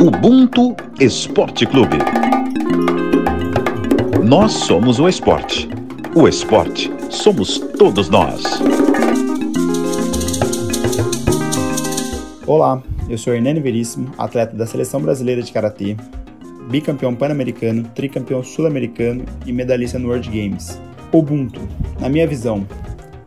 Ubuntu Esporte Clube. Nós somos o esporte. O esporte somos todos nós. Olá, eu sou Hernani Veríssimo, atleta da Seleção Brasileira de Karatê, bicampeão pan-americano, tricampeão sul-americano e medalhista no World Games. Ubuntu, na minha visão,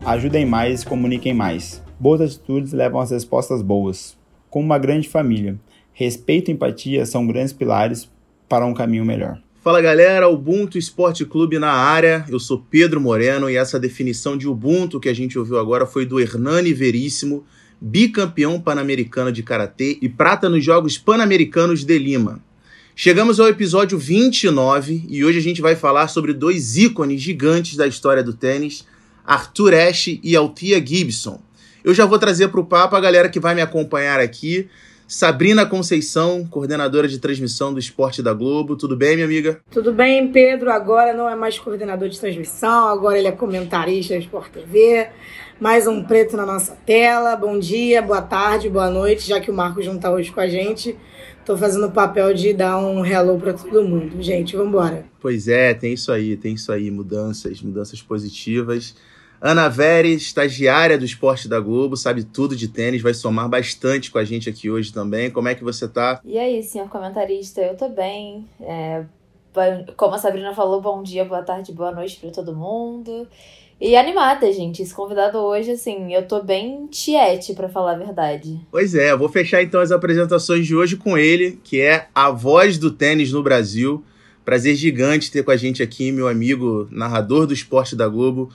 ajudem mais comuniquem mais. Boas atitudes levam às respostas boas. Como uma grande família, Respeito e empatia são grandes pilares para um caminho melhor. Fala galera, Ubuntu Esporte Clube na área. Eu sou Pedro Moreno e essa definição de Ubuntu que a gente ouviu agora foi do Hernani Veríssimo, bicampeão pan-americano de karatê e prata nos Jogos Pan-Americanos de Lima. Chegamos ao episódio 29 e hoje a gente vai falar sobre dois ícones gigantes da história do tênis, Arthur Ashe e Althea Gibson. Eu já vou trazer para o papo a galera que vai me acompanhar aqui. Sabrina Conceição, coordenadora de transmissão do Esporte da Globo. Tudo bem, minha amiga? Tudo bem, Pedro. Agora não é mais coordenador de transmissão, agora ele é comentarista do Sport TV. Mais um preto na nossa tela. Bom dia, boa tarde, boa noite, já que o Marcos não está hoje com a gente. Tô fazendo o papel de dar um hello para todo mundo. Gente, vamos embora. Pois é, tem isso aí, tem isso aí, mudanças, mudanças positivas. Ana Veres, estagiária do Esporte da Globo, sabe tudo de tênis, vai somar bastante com a gente aqui hoje também. Como é que você tá? E aí, senhor comentarista, eu tô bem. É, como a Sabrina falou, bom dia, boa tarde, boa noite para todo mundo. E animada, gente. Esse convidado hoje, assim, eu tô bem tiete, para falar a verdade. Pois é, vou fechar então as apresentações de hoje com ele, que é a voz do tênis no Brasil. Prazer gigante ter com a gente aqui, meu amigo, narrador do esporte da Globo,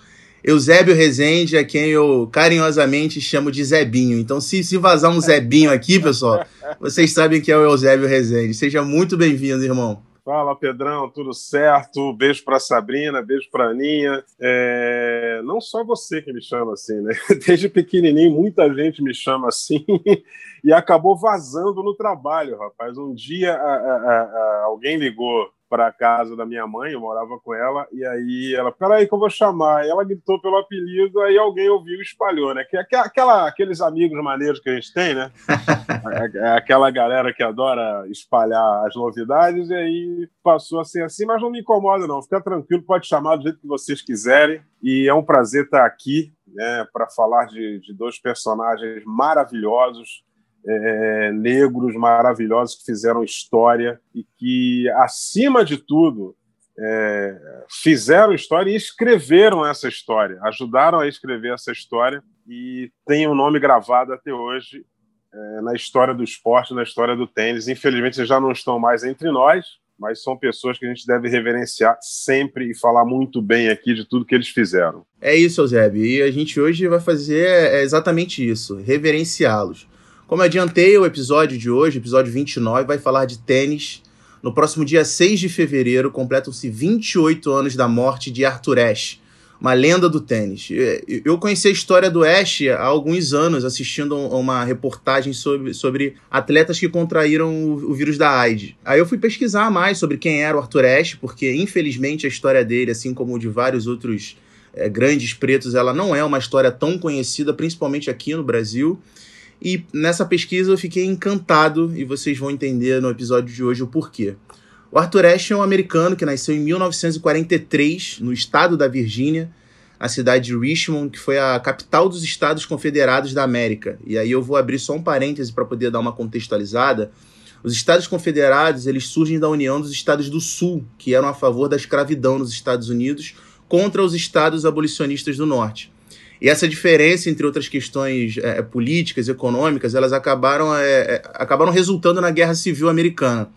Eusébio Rezende, a quem eu carinhosamente chamo de Zebinho. Então, se, se vazar um Zebinho aqui, pessoal, vocês sabem que é o Eusébio Rezende. Seja muito bem-vindo, irmão. Fala, Pedrão, tudo certo? Beijo para Sabrina, beijo para Aninha. É... Não só você que me chama assim, né? Desde pequenininho, muita gente me chama assim e acabou vazando no trabalho, rapaz. Um dia a, a, a, alguém ligou para casa da minha mãe, eu morava com ela, e aí ela, peraí que eu vou chamar. E ela gritou pelo apelido, aí alguém ouviu e espalhou, né? Que é aquela, aqueles amigos maneiros que a gente tem, né? É, é aquela galera que adora espalhar as novidades, e aí passou a ser assim, mas não me incomoda, não. Fica tranquilo, pode chamar do jeito que vocês quiserem. E é um prazer estar aqui, né, para falar de, de dois personagens maravilhosos é, negros maravilhosos que fizeram história e que, acima de tudo, é, fizeram história e escreveram essa história, ajudaram a escrever essa história e tem o um nome gravado até hoje é, na história do esporte, na história do tênis. Infelizmente, já não estão mais entre nós, mas são pessoas que a gente deve reverenciar sempre e falar muito bem aqui de tudo que eles fizeram. É isso, Eusébio, e a gente hoje vai fazer é, exatamente isso, reverenciá-los. Como adiantei, o episódio de hoje, episódio 29, vai falar de tênis. No próximo dia 6 de fevereiro, completam-se 28 anos da morte de Arthur Ashe, uma lenda do tênis. Eu conheci a história do Ashe há alguns anos, assistindo a uma reportagem sobre, sobre atletas que contraíram o, o vírus da AIDS. Aí eu fui pesquisar mais sobre quem era o Arthur Ashe, porque infelizmente a história dele, assim como de vários outros é, grandes pretos, ela não é uma história tão conhecida, principalmente aqui no Brasil. E nessa pesquisa eu fiquei encantado e vocês vão entender no episódio de hoje o porquê. O Arthur Ashe é um americano que nasceu em 1943 no estado da Virgínia, na cidade de Richmond, que foi a capital dos Estados Confederados da América. E aí eu vou abrir só um parêntese para poder dar uma contextualizada. Os Estados Confederados eles surgem da união dos Estados do Sul, que eram a favor da escravidão nos Estados Unidos, contra os Estados abolicionistas do Norte. E essa diferença, entre outras questões é, políticas, econômicas, elas acabaram, é, é, acabaram resultando na Guerra Civil Americana.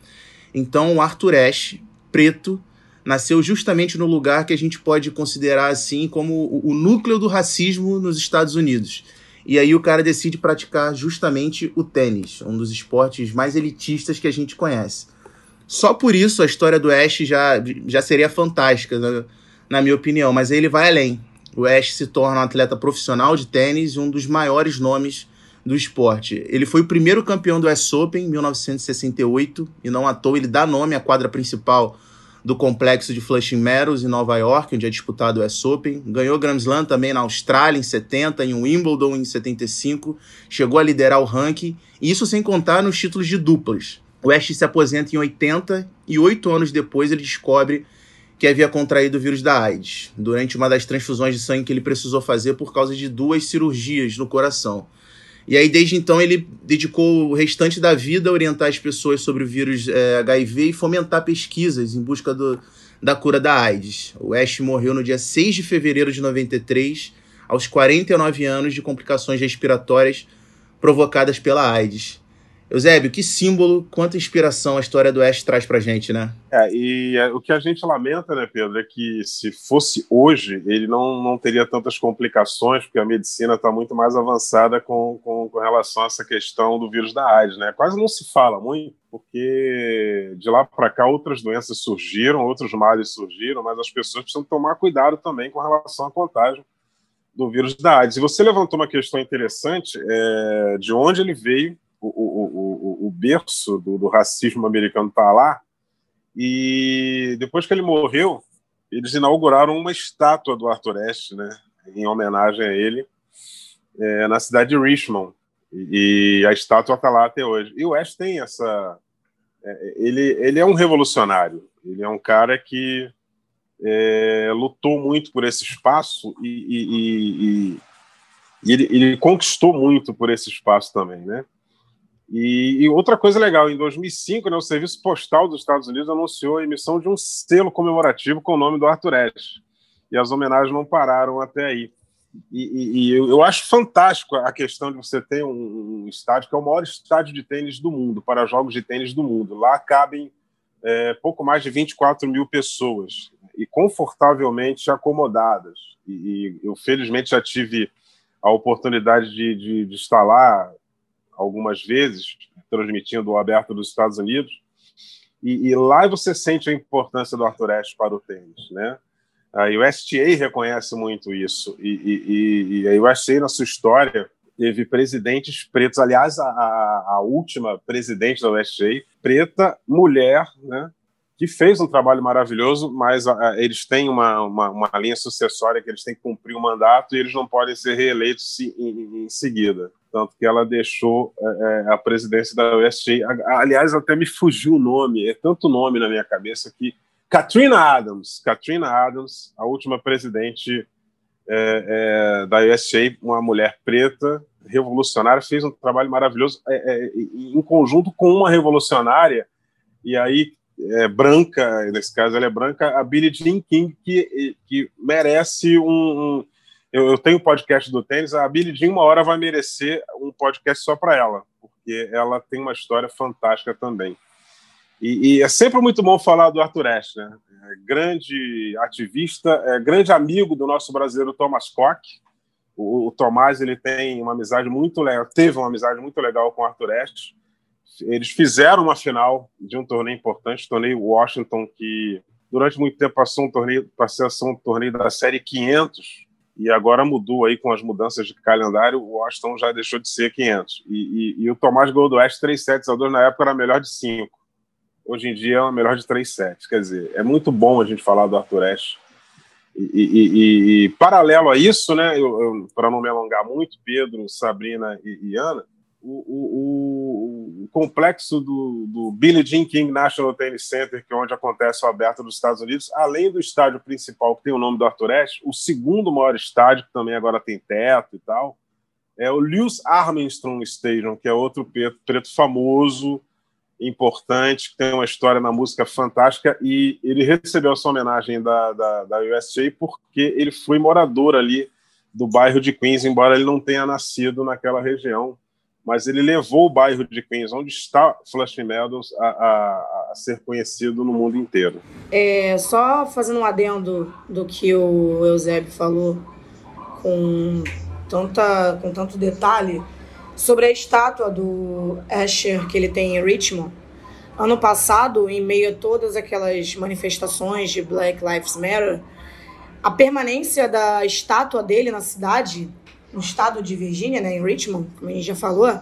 Então, o Arthur Ashe, preto, nasceu justamente no lugar que a gente pode considerar assim como o, o núcleo do racismo nos Estados Unidos. E aí o cara decide praticar justamente o tênis, um dos esportes mais elitistas que a gente conhece. Só por isso a história do Ashe já, já seria fantástica, na, na minha opinião, mas aí ele vai além o Ash se torna um atleta profissional de tênis e um dos maiores nomes do esporte. Ele foi o primeiro campeão do US Open em 1968 e não à toa ele dá nome à quadra principal do complexo de Flushing Meadows em Nova York, onde é disputado o US Open. Ganhou Grand Slam também na Austrália em 70, em Wimbledon em 75, chegou a liderar o ranking, e isso sem contar nos títulos de duplas. O Ash se aposenta em 80 e oito anos depois ele descobre que havia contraído o vírus da AIDS durante uma das transfusões de sangue que ele precisou fazer por causa de duas cirurgias no coração. E aí, desde então, ele dedicou o restante da vida a orientar as pessoas sobre o vírus é, HIV e fomentar pesquisas em busca do, da cura da AIDS. O Ash morreu no dia 6 de fevereiro de 93, aos 49 anos de complicações respiratórias provocadas pela AIDS. Eusébio, que símbolo, quanta inspiração a história do Ash traz pra gente, né? É, e é, o que a gente lamenta, né, Pedro, é que se fosse hoje, ele não, não teria tantas complicações, porque a medicina está muito mais avançada com, com, com, relação a essa questão do vírus da AIDS, né? Quase não se fala muito, porque de lá para cá outras doenças surgiram, outros males surgiram, mas as pessoas precisam tomar cuidado também com relação à contágio do vírus da AIDS. E você levantou uma questão interessante é, de onde ele veio o, o, o, o berço do, do racismo americano está lá. E depois que ele morreu, eles inauguraram uma estátua do Arthur Ashe, né, em homenagem a ele, é, na cidade de Richmond. E, a estátua está lá até hoje. E o Ashe tem essa. É, ele, ele é um revolucionário. Ele é um cara que é, lutou muito por esse espaço e, e, e, e ele, ele, conquistou muito por esse espaço também, né? E, e, outra coisa legal, em 2005, né, o Serviço Postal dos Estados Unidos anunciou a emissão de um selo comemorativo com o nome do Arthur Ashe. E as homenagens não pararam até aí. E, e, e eu, eu, acho fantástico a questão de você ter um, um, estádio que é o maior estádio de tênis do mundo, para jogos de tênis do mundo. Lá cabem é, pouco mais de 24 mil pessoas e confortavelmente acomodadas. E, eu, felizmente, já tive a oportunidade de, de, de estar lá algumas vezes, transmitindo o aberto dos Estados Unidos, e, e, lá você sente a importância do Arthur Ashe para o tênis, né? A USTA reconhece muito isso, e, e, e a USTA, na sua história, teve presidentes pretos, aliás, a, a, última presidente da USTA, preta, mulher, né? que fez um trabalho maravilhoso, mas a, eles têm uma, uma, uma, linha sucessória que eles têm que cumprir o mandato e eles não podem ser reeleitos em, em, em seguida tanto que ela deixou é, é a presidência da USG. Aliás, até me fugiu o nome, é tanto nome na minha cabeça que Katrina Adams, Katrina Adams, a última presidente é, é, da USG, uma mulher preta, revolucionária, fez um trabalho maravilhoso é, é, em conjunto com uma revolucionária, e aí branca, nesse caso ela é branca, a Billie Jean King, que, que merece um, um eu, eu tenho o podcast do tênis, a Billie Jean uma hora vai merecer um podcast só para ela, porque ela tem uma história fantástica também. E, e, é sempre muito bom falar do Arthur Ashe, né? É grande ativista, é grande amigo do nosso brasileiro Thomas Koch. O, o, Tomás ele tem uma amizade muito legal, teve uma amizade muito legal com o Arthur Ashe. Eles fizeram uma final de um torneio importante, torneio Washington, que durante muito tempo passou um torneio, passou a ser um torneio da série 500, e agora mudou aí com as mudanças de calendário, o Washington já deixou de ser 500. E, e, e o Tomás ganhou do Oeste 3 sets a 2, na época era melhor de 5. Hoje em dia é uma melhor de 3 sets. Quer dizer, é muito bom a gente falar do Arthur Ashe. E, e, paralelo a isso, né, para não me alongar muito, Pedro, Sabrina e, Ana, o, o, o, complexo do, do Billie Jean King National Tennis Center, que é onde acontece o aberto dos Estados Unidos, além do estádio principal, que tem o nome do Arthur Ashe, o segundo maior estádio, que também agora tem teto e tal, é o Lewis Armstrong Stadium, que é outro preto, preto famoso, importante, que tem uma história na música fantástica, e ele recebeu essa homenagem da, da, da porque ele foi morador ali do bairro de Queens, embora ele não tenha nascido naquela região mas ele levou o bairro de Queens, onde está Flushing Meadows, a, a, a, ser conhecido no mundo inteiro. É, só fazendo um adendo do que o Eusébio falou com, tanta, com tanto detalhe sobre a estátua do Asher que ele tem em Richmond. Ano passado, em meio a todas aquelas manifestações de Black Lives Matter, a permanência da estátua dele na cidade no estado de Virgínia, né, em Richmond, como a gente já falou,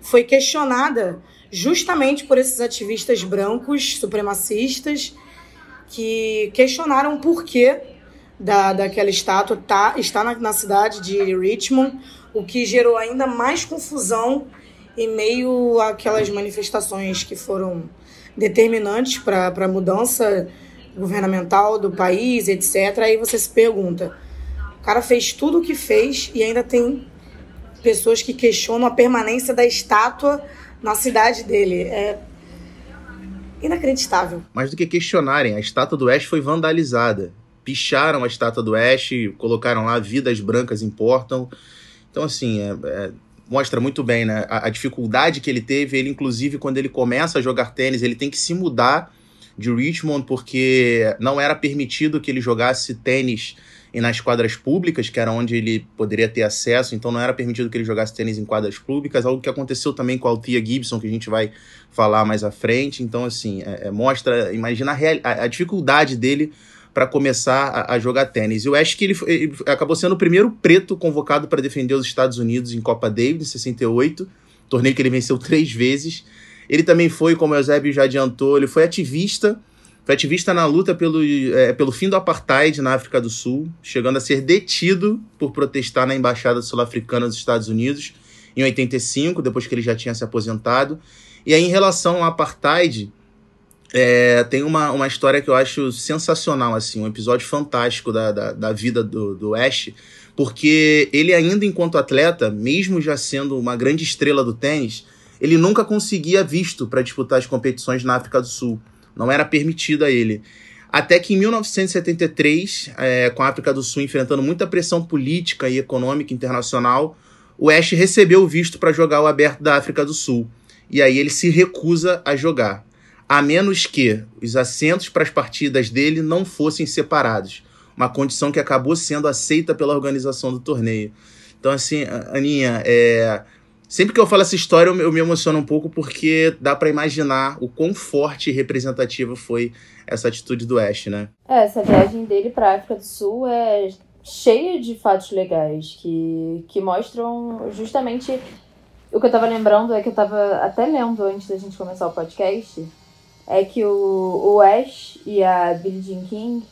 foi questionada justamente por esses ativistas brancos supremacistas que questionaram o porquê da, daquela estátua tá, está na, na cidade de Richmond, o que gerou ainda mais confusão em meio àquelas manifestações que foram determinantes para a mudança governamental do país, etc. Aí você se pergunta: cara fez tudo o que fez e ainda tem pessoas que questionam a permanência da estátua na cidade dele. É inacreditável. Mais do que questionarem, a estátua do Ash foi vandalizada. Picharam a estátua do Ash, colocaram lá vidas brancas importam. Então, assim, é, é, mostra muito bem né? A, a, dificuldade que ele teve. Ele, inclusive, quando ele começa a jogar tênis, ele tem que se mudar de Richmond porque não era permitido que ele jogasse tênis e nas quadras públicas, que era onde ele poderia ter acesso, então não era permitido que ele jogasse tênis em quadras públicas, algo que aconteceu também com a Althea Gibson, que a gente vai falar mais à frente. Então, assim, é, é, mostra, imagina a, a, a dificuldade dele para começar a, a, jogar tênis. Eu acho que ele, ele, acabou sendo o primeiro preto convocado para defender os Estados Unidos em Copa Davis, em 68, torneio que ele venceu três vezes. Ele também foi, como o Eusébio já adiantou, ele foi ativista foi ativista na luta pelo, é, pelo fim do apartheid na África do Sul, chegando a ser detido por protestar na embaixada sul-africana dos Estados Unidos em 85, depois que ele já tinha se aposentado. E aí, em relação ao apartheid, é, tem uma, uma história que eu acho sensacional, assim, um episódio fantástico da, da, da vida do, do Ash, porque ele ainda enquanto atleta, mesmo já sendo uma grande estrela do tênis, ele nunca conseguia visto para disputar as competições na África do Sul não era permitido a ele. Até que em 1973, é, com a África do Sul enfrentando muita pressão política e econômica internacional, o Ash recebeu o visto para jogar o Aberto da África do Sul. E aí ele se recusa a jogar, a menos que os assentos para as partidas dele não fossem separados. Uma condição que acabou sendo aceita pela organização do torneio. Então, assim, Aninha, é, Sempre que eu falo essa história, eu, me emociono um pouco porque dá para imaginar o quão forte e representativa foi essa atitude do Ash, né? É, essa viagem dele para África do Sul é cheia de fatos legais que, que mostram justamente o que eu tava lembrando é que eu tava até lendo antes da gente começar o podcast é que o, o Ash e a Billie Jean King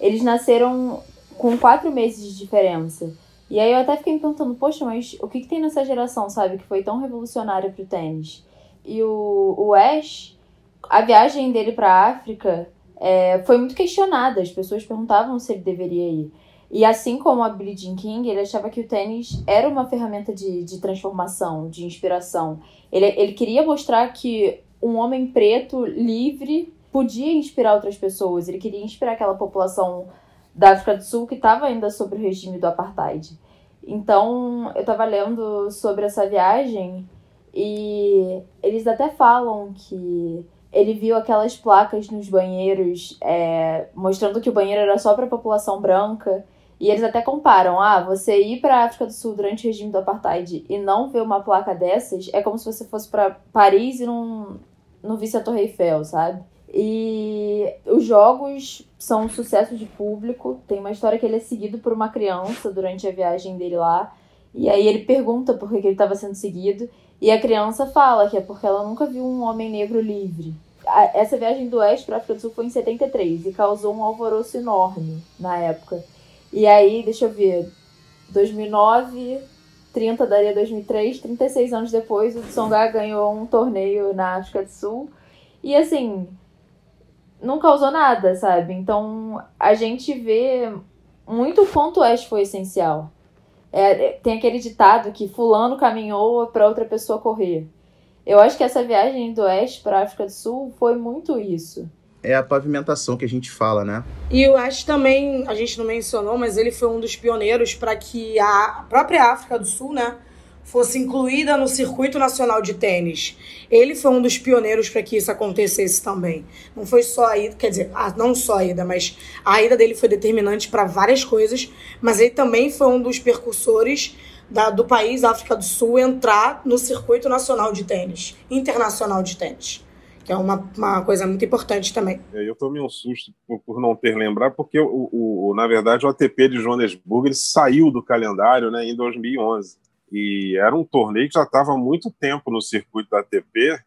eles nasceram com quatro meses de diferença. E aí eu até fiquei me perguntando, poxa, mas o que, que tem nessa geração, sabe, que foi tão revolucionária pro tênis? E o, o Ash, a viagem dele pra África é, foi muito questionada, as pessoas perguntavam se ele deveria ir. E assim como a Billie Jean King, ele achava que o tênis era uma ferramenta de, de transformação, de inspiração. Ele, ele queria mostrar que um homem preto, livre, podia inspirar outras pessoas. Ele queria inspirar aquela população da África do Sul que estava ainda sob o regime do apartheid. Então, eu estava lendo sobre essa viagem e eles até falam que ele viu aquelas placas nos banheiros é, mostrando que o banheiro era só para a população branca. E eles até comparam, ah, você ir para a África do Sul durante o regime do apartheid e não ver uma placa dessas é como se você fosse para Paris e não, não visse a Torre Eiffel, sabe? E os jogos são um sucesso de público. Tem uma história que ele é seguido por uma criança durante a viagem dele lá. E aí ele pergunta por que ele estava sendo seguido. E a criança fala que é porque ela nunca viu um homem negro livre. Essa viagem do Oeste para a África do Sul foi em 73 e causou um alvoroço enorme na época. E aí, deixa eu ver, 2009, 30 daria 2003, 36 anos depois, o Tsonga ganhou um torneio na África do Sul. E assim, não causou nada, sabe? Então a gente vê muito o quanto o Ash foi essencial. É, tem aquele ditado que fulano caminhou para outra pessoa correr. Eu acho que essa viagem do Oeste para África do Sul foi muito isso. É a pavimentação que a gente fala, né? E eu acho também, a gente não mencionou, mas ele foi um dos pioneiros para que a própria África do Sul, né, fosse incluída no circuito nacional de tênis. Ele foi um dos pioneiros para que isso acontecesse também. Não foi só a ida, quer dizer, não só a ida, mas a ida dele foi determinante para várias coisas, mas ele também foi um dos percursores da, do país, África do Sul, entrar no circuito nacional de tênis, internacional de tênis. Que é uma, uma coisa muito importante também. É, eu tomei um susto por, por não ter lembrado, porque, o, o, na verdade, o ATP de Joanesburgo ele saiu do calendário né, em 2011 e era um torneio que já estava há muito tempo no circuito da ATP.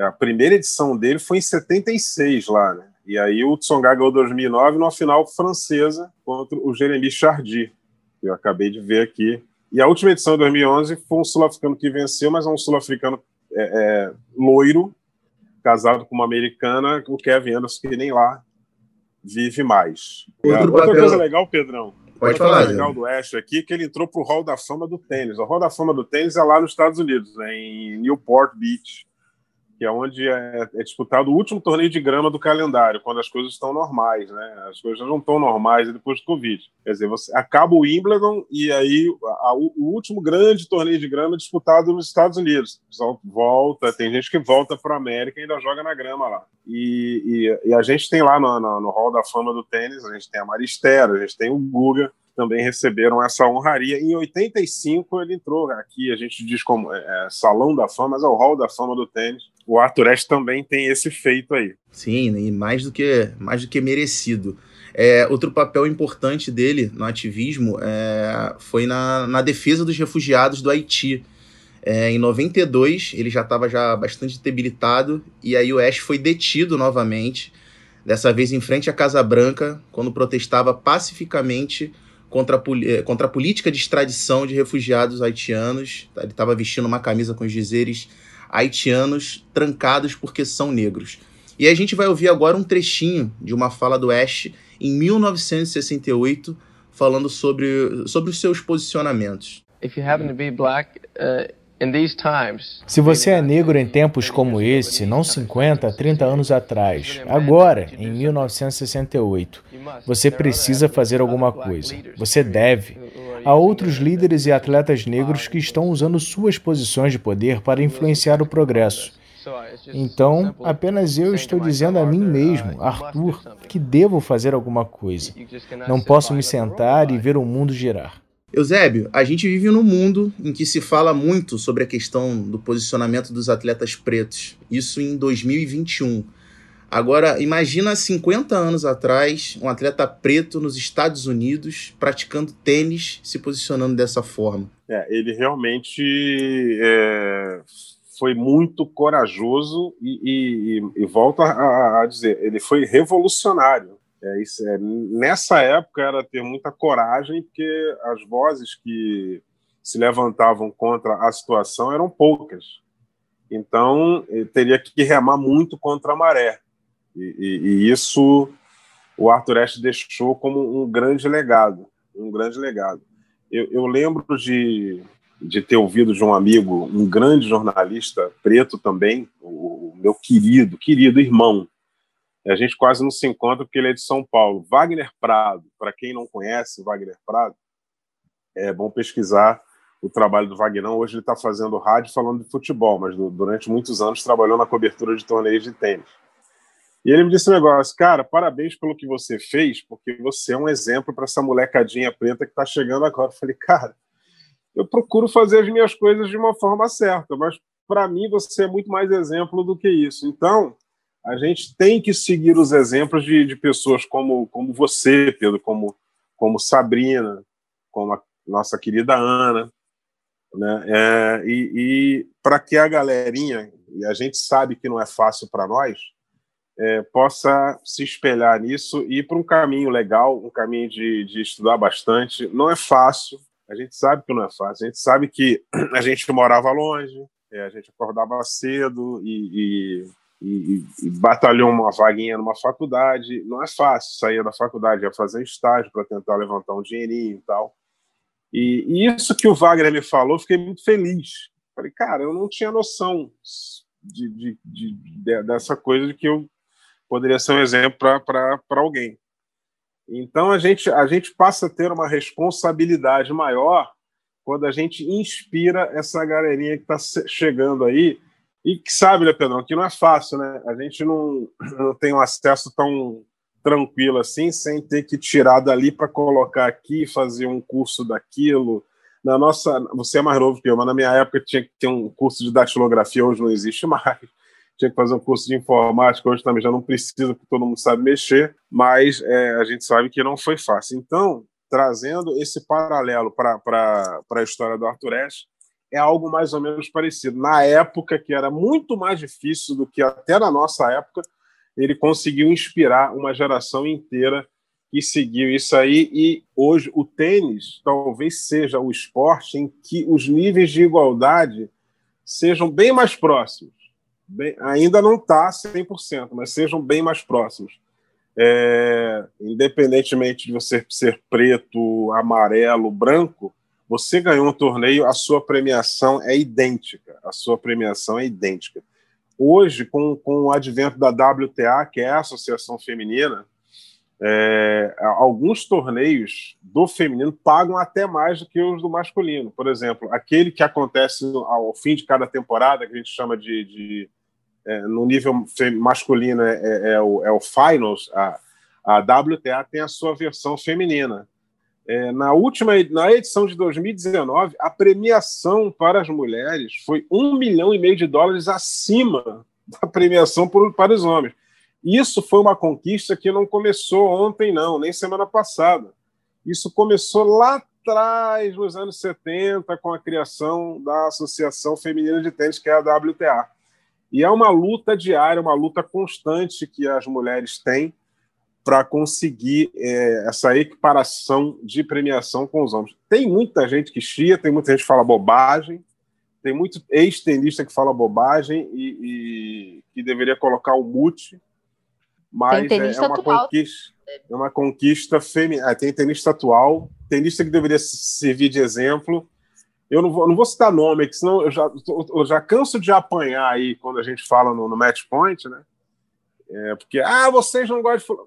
A primeira edição dele foi em 76 lá, né? E aí o Tsonga ganhou 2009 numa final francesa contra o Jeremy Chardy, que eu acabei de ver aqui E a última edição de 2011 foi um sul-africano que venceu, mas é um sul-africano é, é, loiro, casado com uma americana, o Kevin Anderson, que nem lá vive mais. Outra papel- coisa legal, Pedrão. Pode falar, legal do Ash aqui que ele entrou pro Hall da Fama do tênis. O Hall da Fama do tênis é lá nos Estados Unidos, né, em Newport Beach, que é onde é, é disputado o último torneio de grama do calendário, quando as coisas estão normais, né? As coisas não estão normais depois do Covid. Quer dizer, você acaba o Wimbledon e aí a- a- o último grande torneio de grama é disputado nos Estados Unidos. O pessoal volta, tem gente que volta para a América e ainda joga na grama lá. E, e- e a gente tem lá no, no, no Hall da Fama do tênis, a gente tem a Maristela, a gente tem o Guga, também receberam essa honraria. Em 85 ele entrou aqui, a gente diz como é, é, Salão da Fama, mas é o Hall da Fama do tênis. O Arthur Ashe também tem esse feito aí. Sim, e mais do que, mais do que merecido. É, outro papel importante dele no ativismo é, foi na, na defesa dos refugiados do Haiti. É, em 92, ele já estava já bastante debilitado, e aí o Ash foi detido novamente, dessa vez em frente à Casa Branca, quando protestava pacificamente contra a, eh, contra a política de extradição de refugiados haitianos. Ele estava vestindo uma camisa com os dizeres haitianos trancados porque são negros. E a gente vai ouvir agora um trechinho de uma fala do Ash em 1968, falando sobre, sobre os seus posicionamentos. if you happen to be black uh, Se você é negro em tempos como esse, não 50, 30 anos atrás, agora, em 1968, você precisa fazer alguma coisa. Você deve. Há outros líderes e atletas negros que estão usando suas posições de poder para influenciar o progresso. Então, apenas eu estou dizendo a mim mesmo, Arthur, que devo fazer alguma coisa. Não posso me sentar e ver o mundo girar. Eusébio, a gente vive num mundo em que se fala muito sobre a questão do posicionamento dos atletas pretos. Isso em 2021. Agora, imagina 50 anos atrás, um atleta preto nos Estados Unidos praticando tênis, se posicionando dessa forma. É, ele realmente é, foi muito corajoso e, e, e volto a, a, dizer, ele foi revolucionário. É, isso, é, nessa época era ter muita coragem, porque as vozes que se levantavam contra a situação eram poucas. Então, teria que remar muito contra a maré. E, e, e isso o Arthur Ashe deixou como um grande legado, um grande legado. Eu, eu lembro de, de ter ouvido de um amigo, um grande jornalista preto também, o, o meu querido, querido irmão. A gente quase não se encontra porque ele é de São Paulo. Wagner Prado, para quem não conhece Wagner Prado, é bom pesquisar o trabalho do Wagner. Hoje ele está fazendo rádio falando de futebol, mas durante muitos anos trabalhou na cobertura de torneios de tênis. E ele me disse um negócio, cara, parabéns pelo que você fez, porque você é um exemplo para essa molecadinha preta que está chegando agora. Eu falei, cara, eu procuro fazer as minhas coisas de uma forma certa, mas para mim você é muito mais exemplo do que isso. Então, a gente tem que seguir os exemplos de, de pessoas como, como você, Pedro, como, como Sabrina, como a nossa querida Ana, né? É, e, e para que a galerinha, e a gente sabe que não é fácil para nós, é, possa se espelhar nisso e ir para um caminho legal, um caminho de, de estudar bastante. Não é fácil, a gente sabe que não é fácil, a gente sabe que a gente morava longe, é, a gente acordava cedo e, e, e, e, batalhou uma vaguinha numa faculdade. Não é fácil sair da faculdade, ia fazer estágio para tentar levantar um dinheirinho e tal. E, e, isso que o Wagner me falou, fiquei muito feliz. Falei, cara, eu não tinha noção de, de, de, de dessa coisa de que eu poderia ser um exemplo para alguém. Então a gente, a gente passa a ter uma responsabilidade maior quando a gente inspira essa galerinha que está chegando aí e que sabe, né, Pedrão, que não é fácil, né? A gente não, não tem um acesso tão tranquilo assim, sem ter que tirar dali para colocar aqui, fazer um curso daquilo. Na nossa, você é mais novo que eu, mas na minha época tinha que ter um curso de datilografia, hoje não existe mais tinha que fazer um curso de informática, hoje também já não precisa, porque todo mundo sabe mexer, mas é, a gente sabe que não foi fácil. Então, trazendo esse paralelo para a história do Arthur Ashe, é algo mais ou menos parecido. Na época, que era muito mais difícil do que até na nossa época, ele conseguiu inspirar uma geração inteira que seguiu isso aí e hoje o tênis talvez seja o esporte em que os níveis de igualdade sejam bem mais próximos. Bem, ainda não está 100%, mas sejam bem mais próximos. É, independentemente de você ser preto, amarelo, branco, você ganhou um torneio, a sua premiação é idêntica. A sua premiação é idêntica. Hoje, com, com o advento da WTA, que é a Associação Feminina, é, alguns torneios do feminino pagam até mais do que os do masculino. Por exemplo, aquele que acontece ao fim de cada temporada, que a gente chama de. de é, no nível masculino é, é, é, o, é o Finals, a, a WTA tem a sua versão feminina. É, na última na edição de 2019, a premiação para as mulheres foi um milhão e meio de dólares acima da premiação por, para os homens. Isso foi uma conquista que não começou ontem, não, nem semana passada. Isso começou lá atrás, nos anos 70, com a criação da Associação Feminina de Tênis, que é a WTA. E é uma luta diária, uma luta constante que as mulheres têm para conseguir é, essa equiparação de premiação com os homens. Tem muita gente que chia, tem muita gente que fala bobagem, tem muito ex-tenista que fala bobagem e, e, que deveria colocar o mute mas é, é, uma conquista, é uma conquista feminina. É, tem tenista atual, tenista que deveria servir de exemplo. Eu não vou, não vou citar nome, senão eu já, eu já canso de apanhar aí quando a gente fala no, no match point, né? É, porque, ah, vocês não gostam de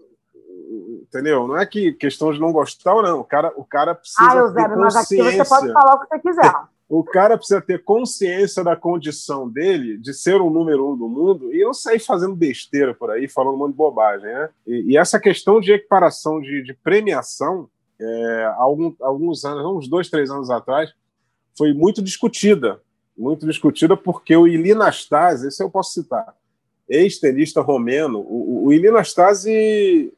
entendeu? Não é que questão de não gostar ou não. O cara, o cara precisa ah, Eusébio, ter consciência. Mas aqui você pode falar o que você quiser o cara precisa ter consciência da condição dele de ser o número um do mundo e não sair fazendo besteira por aí, falando um monte de bobagem, né? E, e essa questão de equiparação de, de premiação, é, há algum, alguns anos, uns dois, três anos atrás, foi muito discutida. Muito discutida porque o Ili Nastase, esse eu posso citar, ex-tenista romeno, o, o Ili Nastase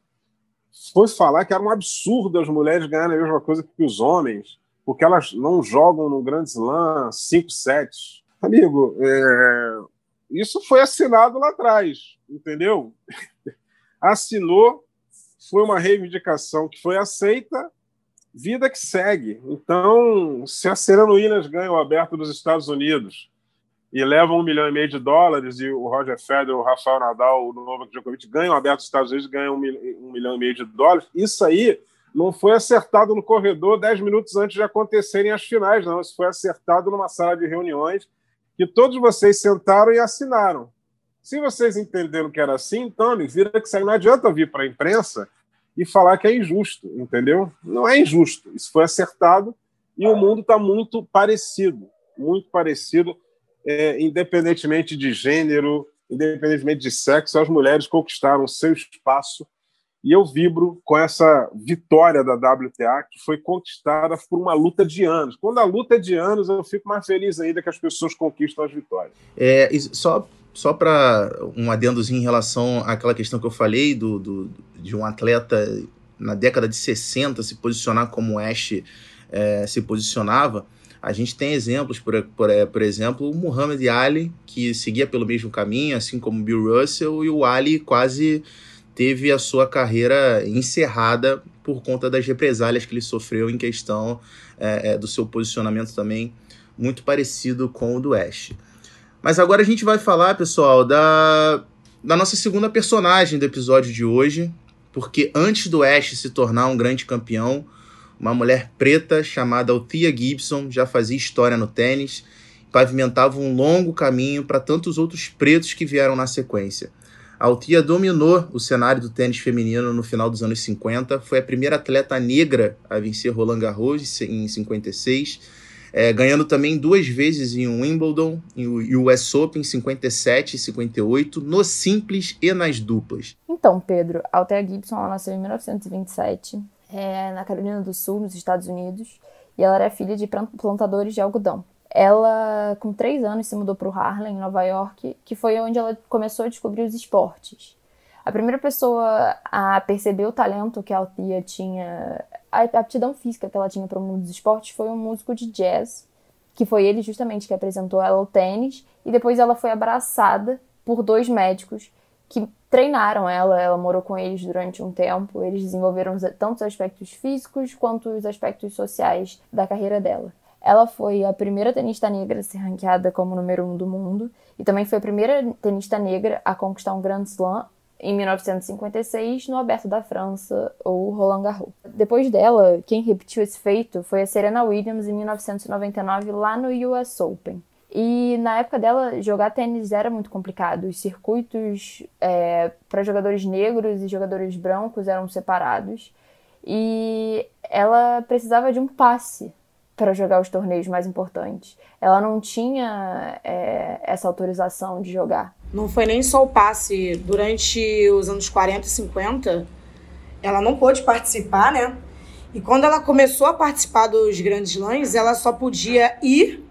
foi falar que era um absurdo as mulheres ganharem a mesma coisa que os homens porque elas não jogam no Grand Slam 5 sets. Amigo, é... isso foi assinado lá atrás, entendeu? Assinou, foi uma reivindicação que foi aceita, vida que segue. Então, se a Serena Williams ganha o aberto dos Estados Unidos e leva um milhão e meio de dólares, e o Roger Federer, o Rafael Nadal, o Novak Djokovic ganham o aberto dos Estados Unidos ganham um milhão e meio de dólares, isso aí não foi acertado no corredor dez minutos antes de acontecerem as finais, não. Isso foi acertado numa sala de reuniões que todos vocês sentaram e assinaram. Se vocês entenderam que era assim, então, vira que isso aí não adianta vir para a imprensa e falar que é injusto, entendeu? Não é injusto. Isso foi acertado e o mundo está muito parecido, muito parecido, é, independentemente de gênero, independentemente de sexo, as mulheres conquistaram seu espaço e eu vibro com essa vitória da WTA, que foi conquistada por uma luta de anos. Quando a luta é de anos, eu fico mais feliz ainda que as pessoas conquistam as vitórias. É, só só para um adendozinho em relação àquela questão que eu falei do, do, de um atleta na década de 60 se posicionar como o Ash é, se posicionava, a gente tem exemplos, por, por, é, por exemplo, o Muhammad Ali, que seguia pelo mesmo caminho, assim como Bill Russell, e o Ali quase teve a sua carreira encerrada por conta das represálias que ele sofreu em questão é, do seu posicionamento também muito parecido com o do Ash. Mas agora a gente vai falar, pessoal, da, da nossa segunda personagem do episódio de hoje, porque antes do Ash se tornar um grande campeão, uma mulher preta chamada Althea Gibson já fazia história no tênis, pavimentava um longo caminho para tantos outros pretos que vieram na sequência. A Altia dominou o cenário do tênis feminino no final dos anos 50, foi a primeira atleta negra a vencer Roland Garros em 56, é, ganhando também duas vezes em Wimbledon e o US Open em 57 e 58, no simples e nas duplas. Então, Pedro, a Althea Gibson nasceu em 1927, é, na Carolina do Sul, nos Estados Unidos, e ela era filha de plantadores de algodão. Ela, com três anos, se mudou para o Harlem, em Nova York, que foi onde ela começou a descobrir os esportes. A primeira pessoa a perceber o talento que a Althea tinha, a aptidão física que ela tinha para o mundo dos esportes, foi um músico de jazz, que foi ele justamente que apresentou ela ao tênis, e depois ela foi abraçada por dois médicos que treinaram ela, ela morou com eles durante um tempo, eles desenvolveram tanto os aspectos físicos quanto os aspectos sociais da carreira dela. Ela foi a primeira tenista negra a ser ranqueada como número um do mundo e também foi a primeira tenista negra a conquistar um Grand Slam em 1956 no Aberto da França, ou Roland Garros. Depois dela, quem repetiu esse feito foi a Serena Williams em 1999 lá no US Open. E na época dela, jogar tênis era muito complicado. Os circuitos é, para jogadores negros e jogadores brancos eram separados. E ela precisava de um passe para jogar os torneios mais importantes. Ela não tinha é, essa autorização de jogar. Não foi nem só o passe. Durante os anos 40 e 50, ela não pôde participar, né? E quando ela começou a participar dos grandes lãs, ela só podia ir,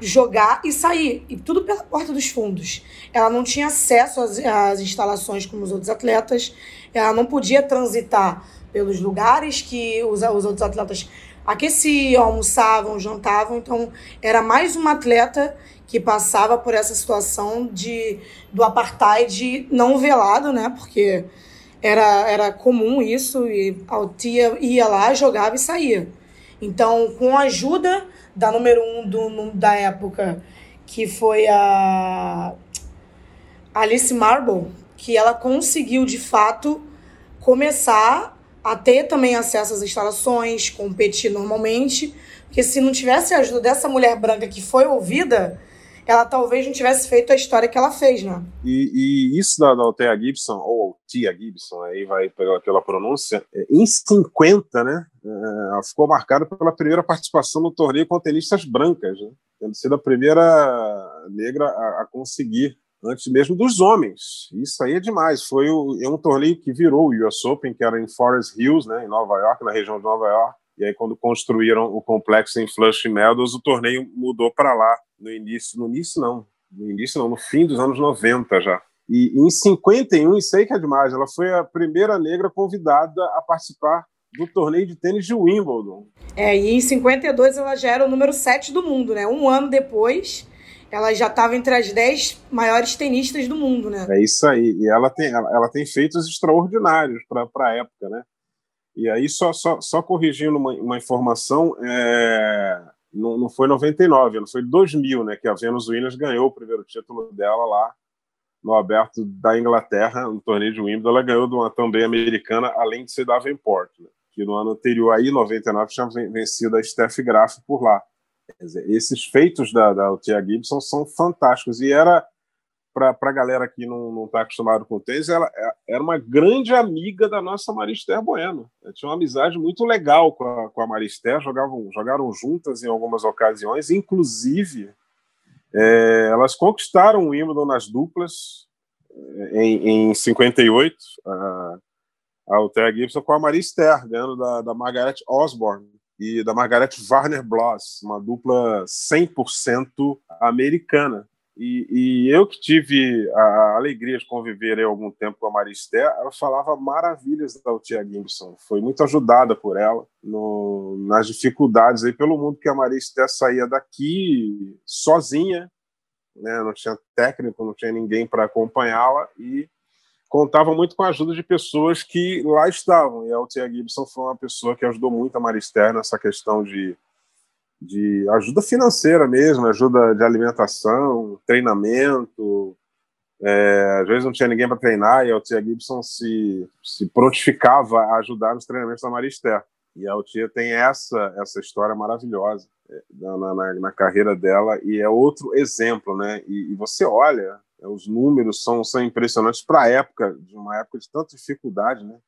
jogar e sair. E tudo pela porta dos fundos. Ela não tinha acesso às, às instalações como os outros atletas. Ela não podia transitar pelos lugares que os, os outros atletas aqueciam, almoçavam, jantavam. Então, era mais uma atleta que passava por essa situação de do apartheid não velado, né? Porque era, era comum isso e a tia ia lá, jogava e saía. Então, com a ajuda da número um do, da época, que foi a Alice Marble, que ela conseguiu de fato começar a ter também acesso às instalações, competir normalmente, porque se não tivesse a ajuda dessa mulher branca que foi ouvida, ela talvez não tivesse feito a história que ela fez, né? E, e isso da, da Althea Gibson, ou Tia Gibson, aí vai pela, pela pronúncia, é, em 50, né, é, ela ficou marcada pela primeira participação no torneio com tenistas brancas, né, tendo sido a primeira negra a, a conseguir antes mesmo dos homens. Isso aí é demais. Foi o, é um torneio que virou o US Open, que era em Forest Hills, né, em Nova York, na região de Nova York. E aí, quando construíram o complexo em Flushing Meadows, o torneio mudou para lá no início. No início, não. No início, não. No fim dos anos 90 já. E em 51, isso aí que é demais, ela foi a primeira negra convidada a participar do torneio de tênis de Wimbledon. É, e em 52 ela já era o número 7 do mundo, né? Um ano depois ela já estava entre as 10 maiores tenistas do mundo, né? É isso aí. E ela tem, ela, ela tem feitos extraordinários para a época, né? E aí, só, só, só corrigindo uma, uma informação, é, não, não foi 99, não foi 2000, né? Que a Venus Williams ganhou o primeiro título dela lá no aberto da Inglaterra, no torneio de Wimbledon. Ela ganhou de uma também americana, além de ser da Davenport, né? que no ano anterior, aí, 99, tinha vencido a Steph Graf por lá. Dizer, esses feitos da, da Tia Gibson são fantásticos. E era, para a galera que não está acostumado com o tênis, ela é, era uma grande amiga da nossa Marister Bueno. Ela tinha uma amizade muito legal com a, com a Marister, jogavam, jogaram juntas em algumas ocasiões, inclusive é, elas conquistaram o Wimbledon nas duplas é, em, em 58, a, a Althea Gibson com a Marister, ganhando da, da Margaret Osborne e da Margaret Warner Bloss, uma dupla 100% americana. E, e, eu que tive a alegria de conviver aí algum tempo com a Maristé, ela falava maravilhas da Tia Gibson. Foi muito ajudada por ela no, nas dificuldades aí pelo mundo que a Maristé saía daqui sozinha, né? não tinha técnico, não tinha ninguém para acompanhá-la e contava muito com a ajuda de pessoas que lá estavam. E a Tia Gibson foi uma pessoa que ajudou muito a Maristé nessa questão de, de ajuda financeira mesmo, ajuda de alimentação, treinamento. É, às vezes não tinha ninguém para treinar e a Tia Gibson se, se prontificava a ajudar nos treinamentos da Maristé. E a Tia tem essa, essa história maravilhosa é, na, na, na carreira dela e é outro exemplo, né? E, e você olha é, os números são, são impressionantes para a época, de uma época de tanta dificuldade, né?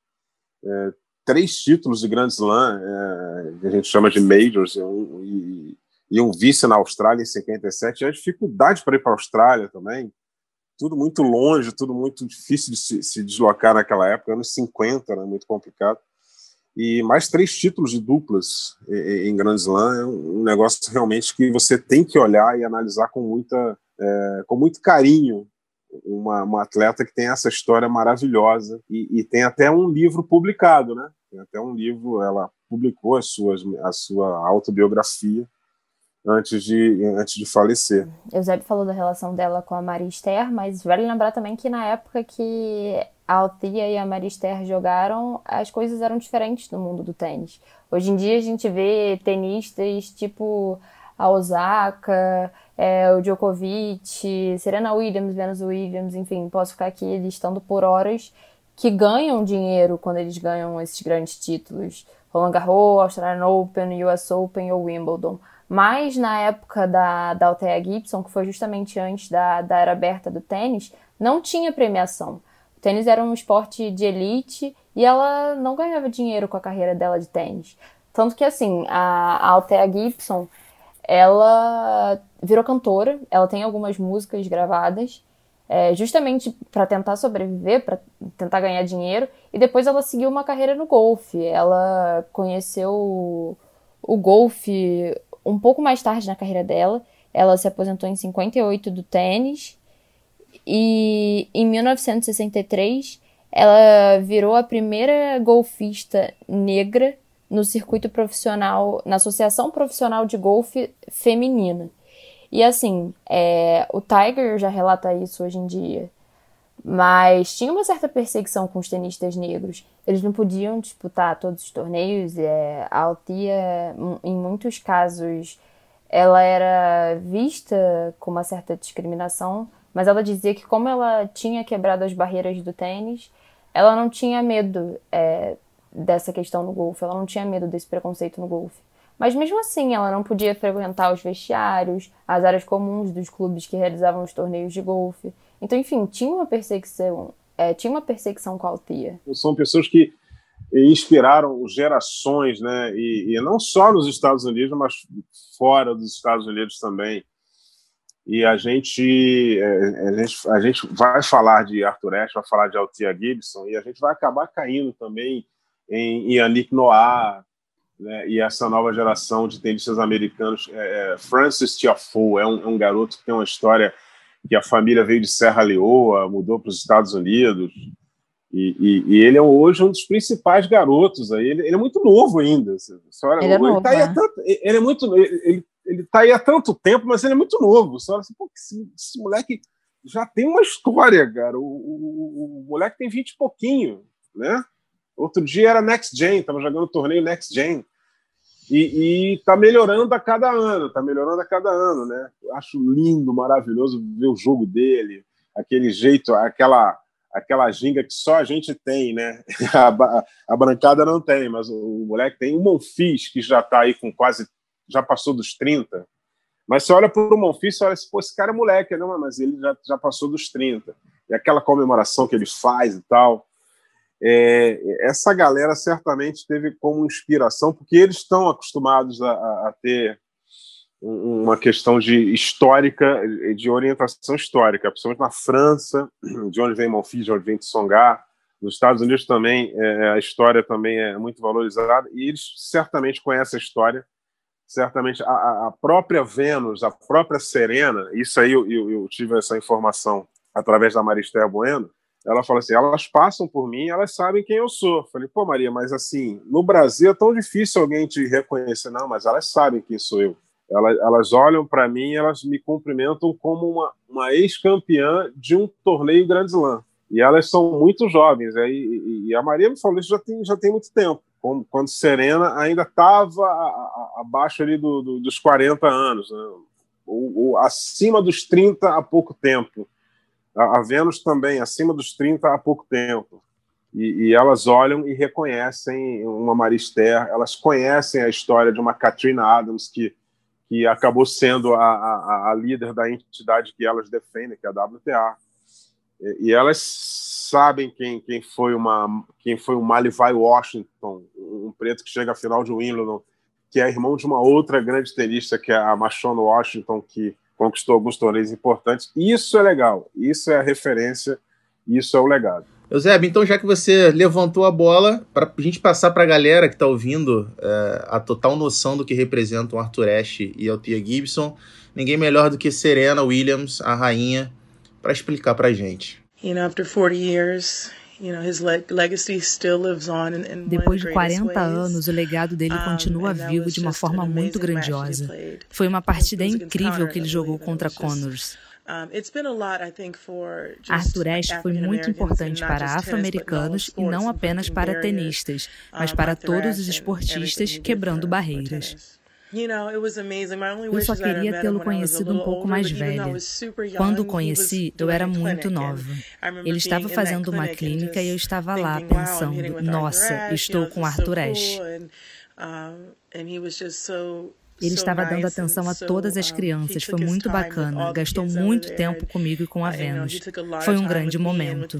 É, três títulos de Grand Slam, é, que a gente chama de Majors, e e, um vice na Austrália em 57, e a dificuldade para ir para a Austrália também, tudo muito longe, tudo muito difícil de se, se deslocar naquela época, anos 50, né, muito complicado. E mais três títulos de duplas em Grand Slam é um negócio realmente que você tem que olhar e analisar com muita é, com muito carinho uma, uma, atleta que tem essa história maravilhosa e, e, tem até um livro publicado, né? Tem até um livro, ela publicou as suas, a sua autobiografia antes de, antes de falecer. Eusébio falou da relação dela com a Maria Esther, mas vale lembrar também que na época que a Althea e a Maria Esther jogaram, as coisas eram diferentes no mundo do tênis. Hoje em dia a gente vê tenistas tipo a Osaka, é, o Djokovic, Serena Williams, Venus Williams, enfim, posso ficar aqui listando por horas que ganham dinheiro quando eles ganham esses grandes títulos. Roland Garros, Australian Open, US Open ou Wimbledon. Mas na época da, da Althea Gibson, que foi justamente antes da, da era aberta do tênis, não tinha premiação. O tênis era um esporte de elite e ela não ganhava dinheiro com a carreira dela de tênis. Tanto que, assim, a, a Gibson, ela virou cantora, ela tem algumas músicas gravadas, é, justamente para tentar sobreviver, para tentar ganhar dinheiro, e depois ela seguiu uma carreira no golfe. Ela conheceu o, o golfe um pouco mais tarde na carreira dela. Ela se aposentou em 58 do tênis e em 1963 ela virou a primeira golfista negra no circuito profissional, na Associação Profissional de Golfe Feminina. E assim, é, o Tiger já relata isso hoje em dia. Mas tinha uma certa perseguição com os tenistas negros. Eles não podiam disputar todos os torneios. É, a Altia, em muitos casos, ela era vista com uma certa discriminação, mas ela dizia que como ela tinha quebrado as barreiras do tênis, ela não tinha medo é, dessa questão no golfe, ela não tinha medo desse preconceito no golfe. Mas mesmo assim, ela não podia frequentar os vestiários, as áreas comuns dos clubes que realizavam os torneios de golfe. Então, enfim, tinha uma perseguição, é, tinha uma perseguição com a Altia. São pessoas que inspiraram gerações, né? E, e, não só nos Estados Unidos, mas fora dos Estados Unidos também. E a gente, é, a gente, a gente vai falar de Arthur Ashe, vai falar de Altia Gibson, e a gente vai acabar caindo também em Yannick Noah, né, e essa nova geração de tenistas americanos. É, é Francis Tiafoe é um, é um, garoto que tem uma história que a família veio de Serra Leoa, mudou para os Estados Unidos, e, e, e, ele é hoje um dos principais garotos. Aí. Ele, ele é muito novo ainda. Ele, é novo, tá né? tanto, ele é muito ele, ele tá aí há tanto tempo, mas ele é muito novo. Olha assim, Pô, esse, esse, moleque já tem uma história, cara. O, o, o moleque tem 20 e pouquinho, né? Outro dia era Next Gen, estava jogando torneio Next Gen. E, está melhorando a cada ano, está melhorando a cada ano, né? Acho lindo, maravilhoso ver o jogo dele, aquele jeito, aquela aquela ginga que só a gente tem, né? A, a brancada não tem, mas o, o moleque tem. O Monfis, que já está aí com quase. já passou dos 30. Mas você olha para o Monfis e olha assim, pô, esse cara é moleque, não, mas ele já, já passou dos 30. E aquela comemoração que ele faz e tal. É, essa galera certamente teve como inspiração, porque eles estão acostumados a, a, ter uma questão de histórica, de orientação histórica, principalmente na França, de onde vem Monfils, de onde vem Tsonga, nos Estados Unidos também é, a história também é muito valorizada. E eles certamente conhecem a história, certamente a, a própria Vênus, a própria Serena, isso aí eu, eu, eu tive essa informação através da Maristel Bueno, ela fala assim: elas passam por mim, elas sabem quem eu sou. Falei, pô, Maria, mas assim, no Brasil é tão difícil alguém te reconhecer. Não, mas elas sabem quem sou eu. Elas, elas olham para mim elas me cumprimentam como uma, uma ex-campeã de um torneio Grand Slam. E elas são muito jovens. Aí, e a Maria me falou isso já tem, já tem muito tempo. Quando Serena ainda estava abaixo ali do, do, dos 40 anos, né? ou, ou acima dos 30 há pouco tempo a Vênus também, acima dos 30 há pouco tempo. E, e, elas olham e reconhecem uma Marister, elas conhecem a história de uma Katrina Adams que, que acabou sendo a, a, a líder da entidade que elas defendem, que é a WTA. E, e elas sabem quem, quem foi uma quem foi o Malivai Washington, um preto que chega à final de Wimbledon, que é irmão de uma outra grande tenista, que é a Machone Washington, que conquistou alguns torneios importantes. Isso é legal, isso é a referência, isso é o legado. Eusébio, então já que você levantou a bola, para a gente passar para a galera que está ouvindo é, a total noção do que representam Arthur Ashe e Althea Gibson, ninguém melhor do que Serena Williams, a rainha, para explicar para a gente. You know, after 40 years Depois de 40 anos, o legado dele continua vivo de uma forma muito grandiosa. Foi uma partida incrível que ele jogou contra Connors. Arthur Ashe foi muito importante para afro-americanos e não apenas para tenistas, mas para todos os esportistas quebrando barreiras. Eu só queria tê-lo conhecido um pouco mais velha. Quando o conheci, eu era muito nova. Ele estava fazendo uma clínica e eu estava lá pensando: nossa, estou com Arthur Ashe. Ele estava dando atenção a todas as crianças, foi muito bacana. Gastou muito tempo comigo e com a Venus. Foi um grande momento.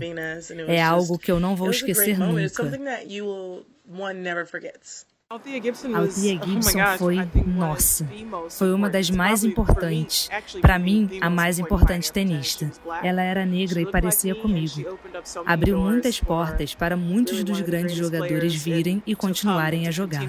É algo que eu não vou esquecer nunca. Althea Gibson foi, nossa, foi uma das mais importantes. Para mim, a mais importante tenista. Ela era negra e parecia comigo. Abriu muitas portas para muitos dos grandes jogadores virem e continuarem a jogar.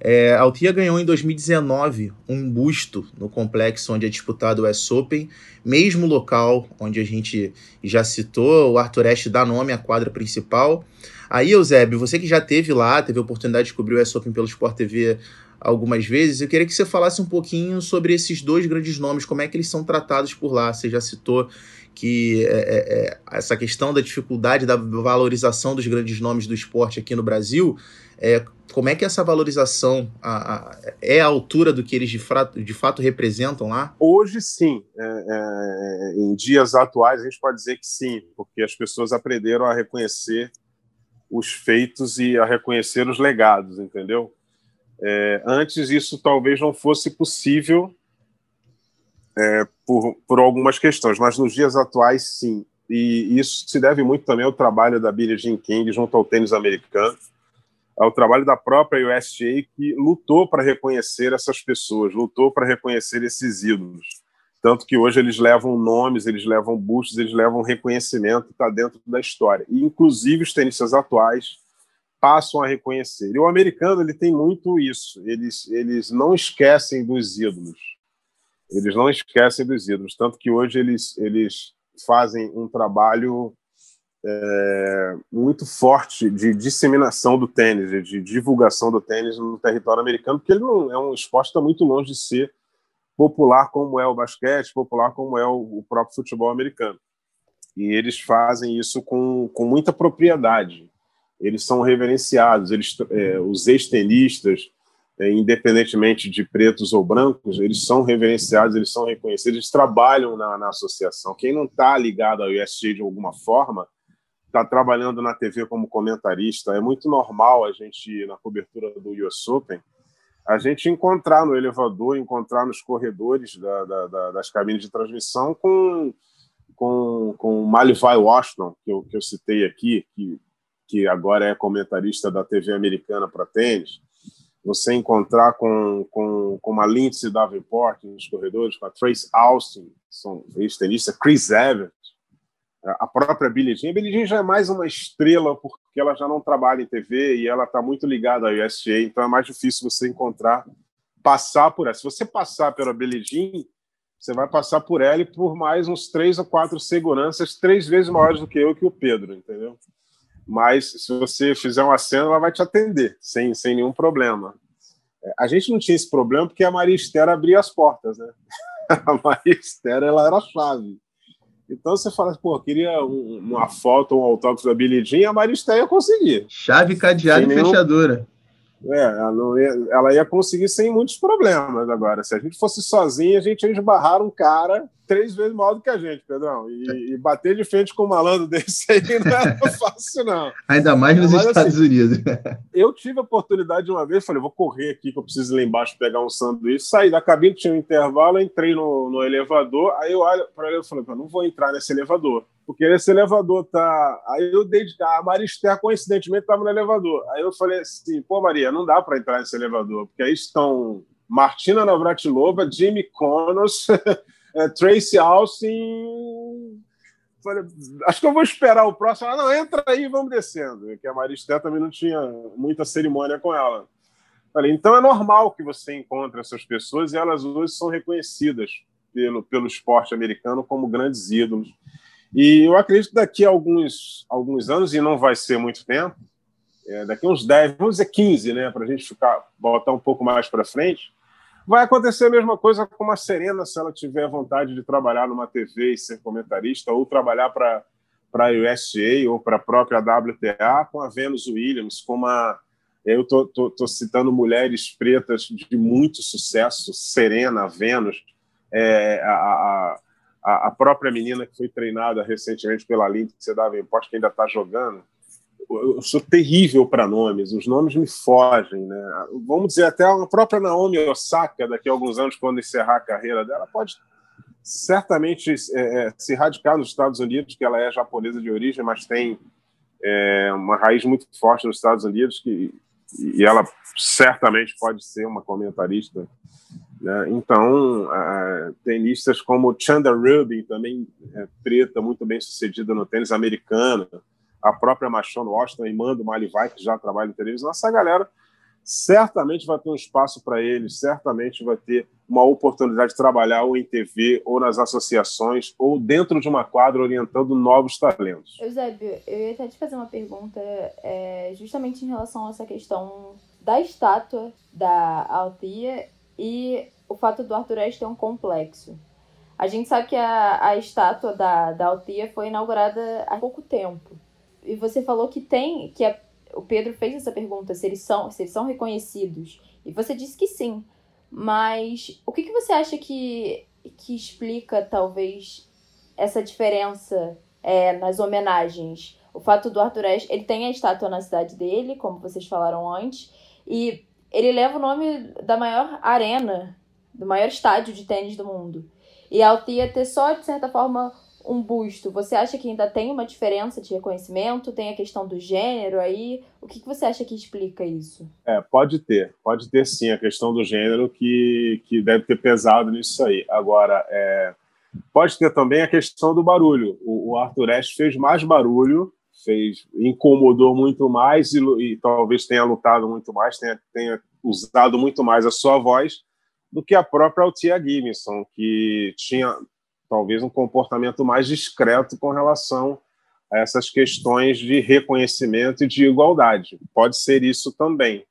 É, a Althea ganhou em 2019 um busto no complexo onde é disputado o US Open, mesmo local onde a gente já citou, o Arthur Ashe dá nome à quadra principal. Aí, Eusébio, você que já teve lá, teve a oportunidade de descobrir o S Open pelo Sport TV algumas vezes, eu queria que você falasse um pouquinho sobre esses dois grandes nomes, como é que eles são tratados por lá. Você já citou que é, é, é essa questão da dificuldade da valorização dos grandes nomes do esporte aqui no Brasil, é, como é que essa valorização a, a, é a altura do que eles de, fato, de fato representam lá? Hoje sim. É, é, em dias atuais a gente pode dizer que sim, porque as pessoas aprenderam a reconhecer os feitos e a reconhecer os legados, entendeu? É, antes isso talvez não fosse possível é, por, por algumas questões, mas nos dias atuais sim. E isso se deve muito também ao trabalho da Billie Jean King junto ao tênis americano, ao trabalho da própria USGA que lutou para reconhecer essas pessoas, lutou para reconhecer esses ídolos. Tanto que hoje eles levam nomes, eles levam bustos, eles levam reconhecimento, está dentro da história. E, inclusive, os tenistas atuais passam a reconhecer. E o americano ele tem muito isso. Eles, eles não esquecem dos ídolos. Eles não esquecem dos ídolos. Tanto que hoje eles, eles fazem um trabalho é, muito forte de disseminação do tênis, de divulgação do tênis no território americano, porque ele não é um esporte que está muito longe de ser popular como é o basquete, popular como é o, próprio futebol americano. E eles fazem isso com, com muita propriedade. Eles são reverenciados, eles, é, os ex-tenistas, é, independentemente de pretos ou brancos, eles são reverenciados, eles são reconhecidos, eles trabalham na, na associação. Quem não está ligado ao USG de alguma forma, está trabalhando na TV como comentarista. É muito normal a gente, na cobertura do US Open, a gente encontrar no elevador, encontrar nos corredores da, da, da, das cabines de transmissão com com, com Malivai Washington, que eu, que eu citei aqui, que, que agora é comentarista da TV americana para tênis, você encontrar com, com, com uma Lindsay Davenport nos corredores, com a Trace Austin, são ex-tenista, Chris Evans, a própria Billie Jean. A Billie Jean já é mais uma estrela porque ela já não trabalha em TV e ela está muito ligada à USGA, então é mais difícil você encontrar, passar por ela. Se você passar pela Billie Jean, você vai passar por ela e por mais uns três ou quatro seguranças, três vezes maiores do que eu que o Pedro, entendeu? Mas se você fizer uma cena, ela vai te atender, sem, sem nenhum problema. É, a gente não tinha esse problema porque a Maria Esther abria as portas, né? A Maria Esther, ela era a chave. Então você fala, pô, queria um, uma foto, um autógrafo da Billie Jean, a Marista ia conseguir. Chave, cadeado e fechadura. É, ela ia, ela ia, conseguir sem muitos problemas agora. Se a gente fosse sozinha, a gente ia esbarrar um cara três vezes maior do que a gente, Pedrão. E, e bater de frente com um malandro desse aí não é fácil, não. Ainda mais nos Mas, Estados assim, Unidos. eu tive a oportunidade de uma vez, falei, vou correr aqui que eu preciso ir lá embaixo pegar um sanduíche. Saí da cabine, tinha um intervalo, entrei no, no elevador, aí eu olho para ele e falei, não vou entrar nesse elevador porque esse elevador tá. Aí eu dei. A Maristé, coincidentemente, estava no elevador. Aí eu falei assim: pô, Maria, não dá para entrar nesse elevador, porque aí estão Martina Navratilova, Jimmy Connors, é, Tracy Austin. Falei, acho que eu vou esperar o próximo. Ah, não, entra aí vamos descendo. Porque a Maristé também não tinha muita cerimônia com ela. Falei, então é normal que você encontre essas pessoas e elas hoje são reconhecidas pelo, pelo esporte americano como grandes ídolos E eu acredito que daqui a alguns, alguns anos, e não vai ser muito tempo, é, daqui uns 10, vamos dizer 15, né, para a gente ficar, botar um pouco mais para frente, vai acontecer a mesma coisa com a Serena, se ela tiver vontade de trabalhar numa TV e ser comentarista, ou trabalhar para a USA ou para a própria WTA, com a Venus Williams, com uma. Eu estou citando mulheres pretas de muito sucesso, Serena, Venus, é, a, a a, a própria menina que foi treinada recentemente pela Lindsay Davenport, que ainda está jogando, eu sou terrível para nomes, os nomes me fogem, né? Vamos dizer, até a própria Naomi Osaka, daqui a alguns anos, quando encerrar a carreira dela, pode certamente é, é, se radicar nos Estados Unidos, que ela é japonesa de origem, mas tem é, uma raiz muito forte nos Estados Unidos, que, e ela certamente pode ser uma comentarista né? Então, uh, tenistas como Chanda Rubin, também é, preta, muito bem sucedida no tênis americano, a própria Machon Washington e Mando Malivai, que já trabalha em televisão, essa galera certamente vai ter um espaço para eles, certamente vai ter uma oportunidade de trabalhar ou em TV, ou nas associações, ou dentro de uma quadra orientando novos talentos. Eusébio, eu ia até te fazer uma pergunta é, justamente em relação a essa questão da estátua da Althea e o fato do Arthur Ashe ter um complexo. A gente sabe que a, a estátua da, da Altia foi inaugurada há pouco tempo. E você falou que tem, que a, o Pedro fez essa pergunta, se eles, são, se eles são reconhecidos. E você disse que sim. Mas o que, que você acha que, que explica, talvez, essa diferença é, nas homenagens? O fato do Arthur Ashe, ele tem a estátua na cidade dele, como vocês falaram antes, e ele leva o nome da maior arena, do maior estádio de tênis do mundo. E a Altia ter só, de certa forma, um busto. Você acha que ainda tem uma diferença de reconhecimento? Tem a questão do gênero aí? O que, que você acha que explica isso? É, pode ter. Pode ter sim a questão do gênero que, que deve ter pesado nisso aí. Agora, é, pode ter também a questão do barulho. O, o Arthur Ashe fez mais barulho fez incomodou muito mais e, e, talvez tenha lutado muito mais, tenha, tenha usado muito mais a sua voz do que a própria Altia Gibson, que tinha talvez um comportamento mais discreto com relação a essas questões de reconhecimento e de igualdade. Pode ser isso também.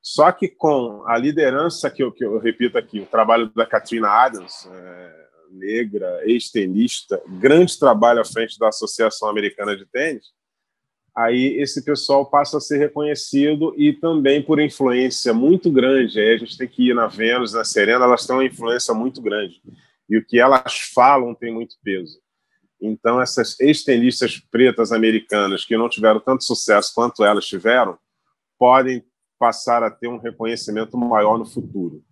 Só que com a liderança que eu, que eu repito aqui, o trabalho da Katrina Adams, é, negra, ex-tenista, grande trabalho à frente da Associação Americana de Tênis, aí esse pessoal passa a ser reconhecido e também por influência muito grande. Aí a gente tem que ir na Vênus, na Serena, elas têm uma influência muito grande. E o que elas falam tem muito peso. Então, essas ex-tenistas pretas americanas que não tiveram tanto sucesso quanto elas tiveram, podem passar a ter um reconhecimento maior no futuro.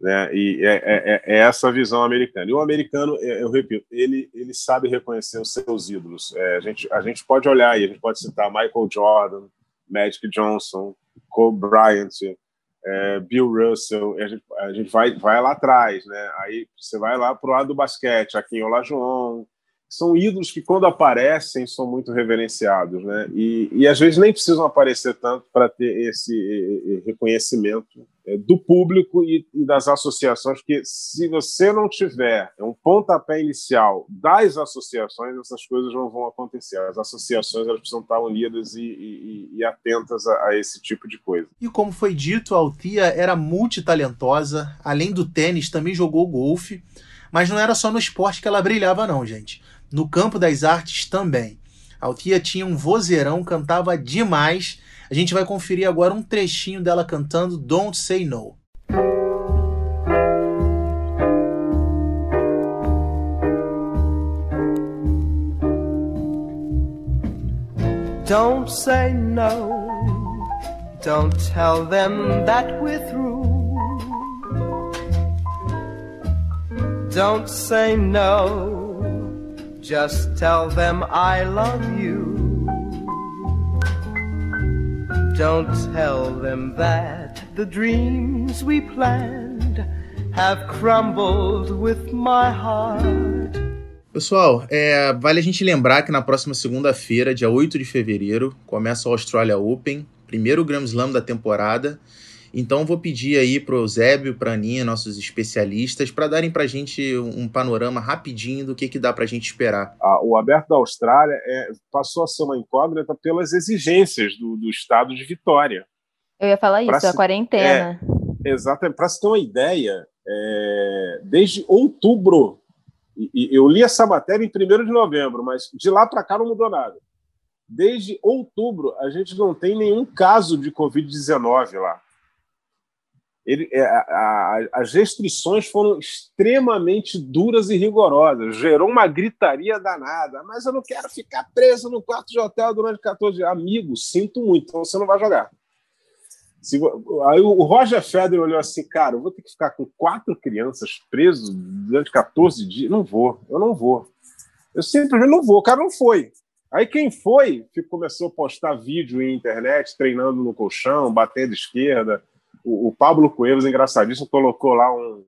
Né? E é, é, é, essa a visão americana. E o americano, eu repito, ele, ele sabe reconhecer os seus ídolos. É, a, gente, a gente pode olhar e a gente pode citar Michael Jordan, Magic Johnson, Kobe Bryant, é, Bill Russell. A gente, a gente vai, vai lá atrás, né? Aí você vai lá para o lado do basquete, Aquim Olajuwon, são ídolos que, quando aparecem, são muito reverenciados, né? E, e às vezes nem precisam aparecer tanto para ter esse reconhecimento é, do público e, e, das associações, porque se você não tiver um pontapé inicial das associações, essas coisas não vão acontecer. As associações elas precisam estar unidas e, e, e atentas a, a, esse tipo de coisa. E como foi dito, a Altia era multitalentosa, além do tênis, também jogou golfe, mas não era só no esporte que ela brilhava, não, gente no campo das artes também. A Altia tinha um vozeirão, cantava demais. A gente vai conferir agora um trechinho dela cantando Don't Say No. Don't say no. Don't tell them that we're through. Don't say no. Just tell them I love you. Don't tell them that the dreams we planned have crumbled with my heart. Pessoal, é, vale a gente lembrar que na próxima segunda-feira, dia 8 de fevereiro, começa o Australia Open, primeiro Grand Slam da temporada. Então vou pedir aí para o Zébio, para a Aninha, nossos especialistas, para darem para a gente um panorama rapidinho do que, que dá para a gente esperar. Ah, o Aberto da Austrália é, passou a ser uma incógnita pelas exigências do, do estado de Vitória. Eu ia falar isso, a quarentena. É, exatamente. Para se ter uma ideia, é, desde outubro, e, e eu li essa matéria em 1 de novembro, mas de lá para cá não mudou nada. Desde outubro, a gente não tem nenhum caso de Covid-19 lá. Ele, é, a, a, as restrições foram extremamente duras e rigorosas, gerou uma gritaria danada. Mas eu não quero ficar preso no quarto de hotel durante 14 dias. Amigo, sinto muito, então você não vai jogar. Se, aí o Roger Federer olhou assim, cara, eu vou ter que ficar com quatro crianças presas durante 14 dias. Não vou, eu não vou. Eu simplesmente não vou. O cara não foi. Aí quem foi começou a postar vídeo em internet, treinando no colchão, batendo esquerda. O, o Pablo Coelho, engraçadíssimo, colocou lá um,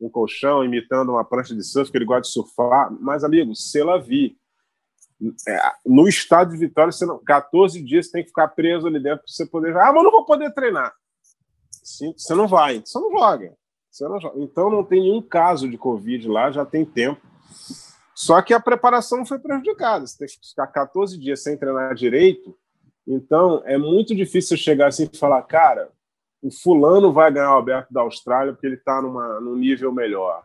um colchão imitando uma prancha de surf, que ele gosta de surfar. Mas, amigo, se ela vi é, no estado de Vitória, você não, 14 dias você tem que ficar preso ali dentro para você poder. Ah, mas não vou poder treinar. Sim, você não vai. Você não joga. Então não tem nenhum caso de Covid lá, já tem tempo. Só que a preparação foi prejudicada. Você tem que ficar 14 dias sem treinar direito. Então é muito difícil chegar assim e falar, cara, o fulano vai ganhar o aberto da Austrália porque ele está num nível melhor.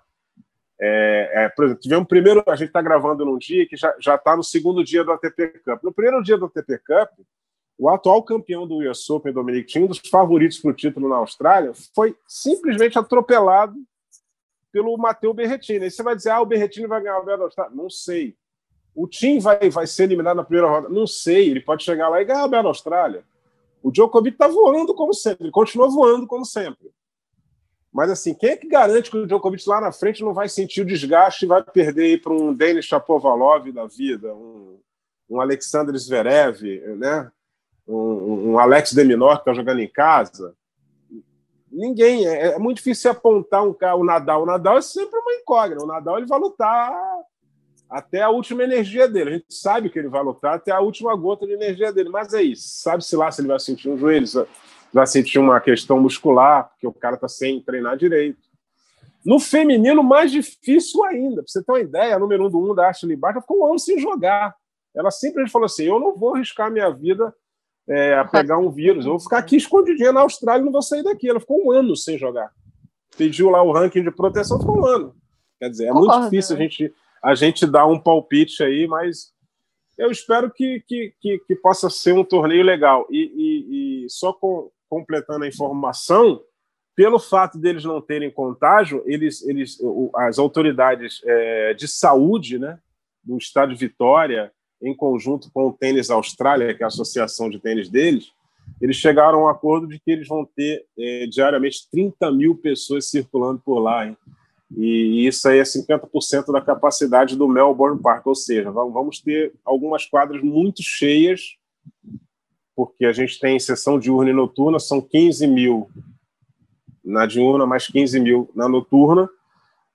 É, é, por exemplo, tivemos primeiro, a gente está gravando num dia que já está no segundo dia do ATP Cup. No primeiro dia do ATP Cup, o atual campeão do US Open, Dominic Thiem, um dos favoritos para o título na Austrália, foi simplesmente atropelado pelo Matteo Berrettini. Aí você vai dizer, ah, o Berrettini vai ganhar o da Austrália. Não sei. O Tim vai, vai ser eliminado na primeira roda. Não sei. Ele pode chegar lá e ganhar o da Austrália. O Djokovic está voando como sempre. Ele continua voando como sempre. Mas assim, quem é que garante que o Djokovic lá na frente não vai sentir o desgaste e vai perder para um Denis Shapovalov da vida, um, um Alexander Zverev, né? um, um Alex Deminor que está jogando em casa? Ninguém. É, é, muito difícil apontar um cara, o Nadal. O Nadal é sempre uma incógnita. O Nadal ele vai lutar até a última energia dele. A gente sabe que ele vai lutar até a última gota de energia dele. Mas é isso. Sabe-se lá se ele vai sentir um joelho, já sentir uma questão muscular, porque o cara está sem treinar direito. No feminino, mais difícil ainda. Para você ter uma ideia, a número um do mundo, da Ashley Barton, ficou um ano sem jogar. Ela simplesmente falou assim: eu não vou arriscar minha vida é, a pegar um vírus, eu vou ficar aqui escondidinha na Austrália e não vou sair daqui. Ela ficou um ano sem jogar. Pediu lá o ranking de proteção, ficou um ano. Quer dizer, é Concordo, muito difícil a, gente, a gente dar um palpite aí, mas eu espero que, que, que, que possa ser um torneio legal. E, e, e só com, completando a informação, pelo fato deles não terem contágio, eles, eles, as autoridades é, de saúde né, do estado de Vitória, em conjunto com o Tênis Austrália, que é a associação de tênis deles, eles chegaram a um acordo de que eles vão ter é, diariamente 30 mil pessoas circulando por lá. Hein? E isso aí é 50% da capacidade do Melbourne Park, ou seja, vamos ter algumas quadras muito cheias porque a gente tem sessão diurna e noturna, são 15 mil na diurna, mais 15 mil na noturna,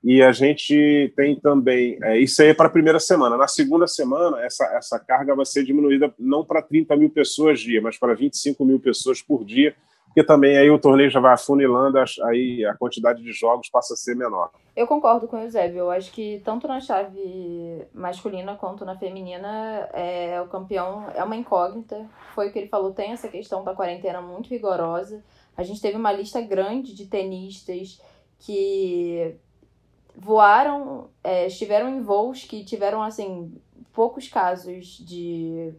e a gente tem também, é, isso aí é para a primeira semana. Na segunda semana, essa, essa carga vai ser diminuída não para 30 mil pessoas dia, mas para 25 mil pessoas por dia, porque também aí o torneio já vai afunilando, aí a quantidade de jogos passa a ser menor. Eu concordo com o Eusébio. Eu acho que tanto na chave masculina quanto na feminina, é, o campeão é uma incógnita. Foi o que ele falou, tem essa questão da quarentena muito rigorosa. A gente teve uma lista grande de tenistas que voaram, é, estiveram em voos que tiveram, assim, poucos casos de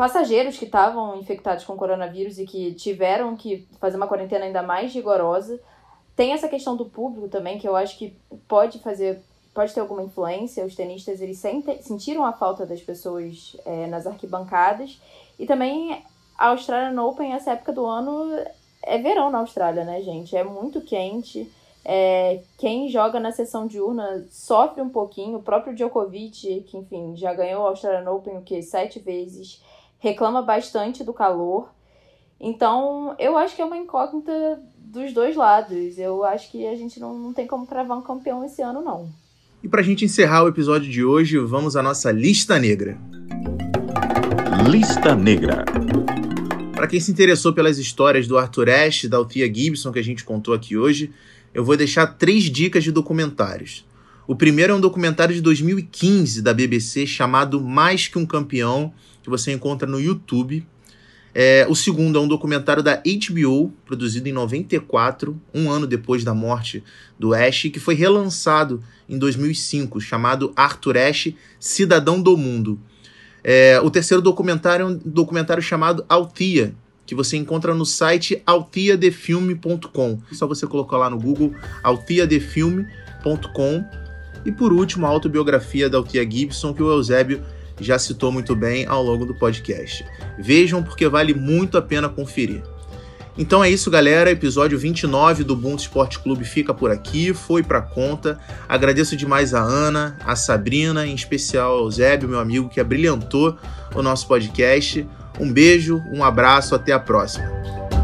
passageiros que estavam infectados com coronavírus e que tiveram que fazer uma quarentena ainda mais rigorosa. Tem essa questão do público também, que eu acho que pode fazer, pode ter alguma influência. Os tenistas, eles sentem, sentiram a falta das pessoas é, nas arquibancadas. E também a Australian Open, essa época do ano, é verão na Austrália, né, gente? É muito quente. É, quem joga na sessão diurna sofre um pouquinho. O próprio Djokovic, que enfim já ganhou a Australian Open o que sete vezes, reclama bastante do calor. Então, eu acho que é uma incógnita dos dois lados. Eu acho que a gente não, não tem como cravar um campeão esse ano, não. E pra gente encerrar o episódio de hoje, vamos à nossa lista negra. Lista negra. Para quem se interessou pelas histórias do Arthur Ashe e da Althea Gibson que a gente contou aqui hoje, eu vou deixar três dicas de documentários. O primeiro é um documentário de 2015 da BBC chamado Mais que um Campeão, que você encontra no YouTube. É, o segundo é um documentário da HBO, produzido em 94, um ano depois da morte do Ash, que foi relançado em 2005, chamado Arthur Ashe, Cidadão do Mundo. É, o terceiro documentário é um documentário chamado Altia, que você encontra no site altiadefilme.com. Só você colocar lá no Google altiadefilme.com. E por último, a autobiografia da Altia Gibson, que o Eusébio já citou muito bem ao longo do podcast. Vejam porque vale muito a pena conferir. Então é isso, galera. Episódio 29 do Ubuntu Esporte Clube fica por aqui, foi pra conta. Agradeço demais a Ana, a Sabrina, em especial ao Zébio, meu amigo, que abrilhantou o nosso podcast. Um beijo, um abraço, até a próxima.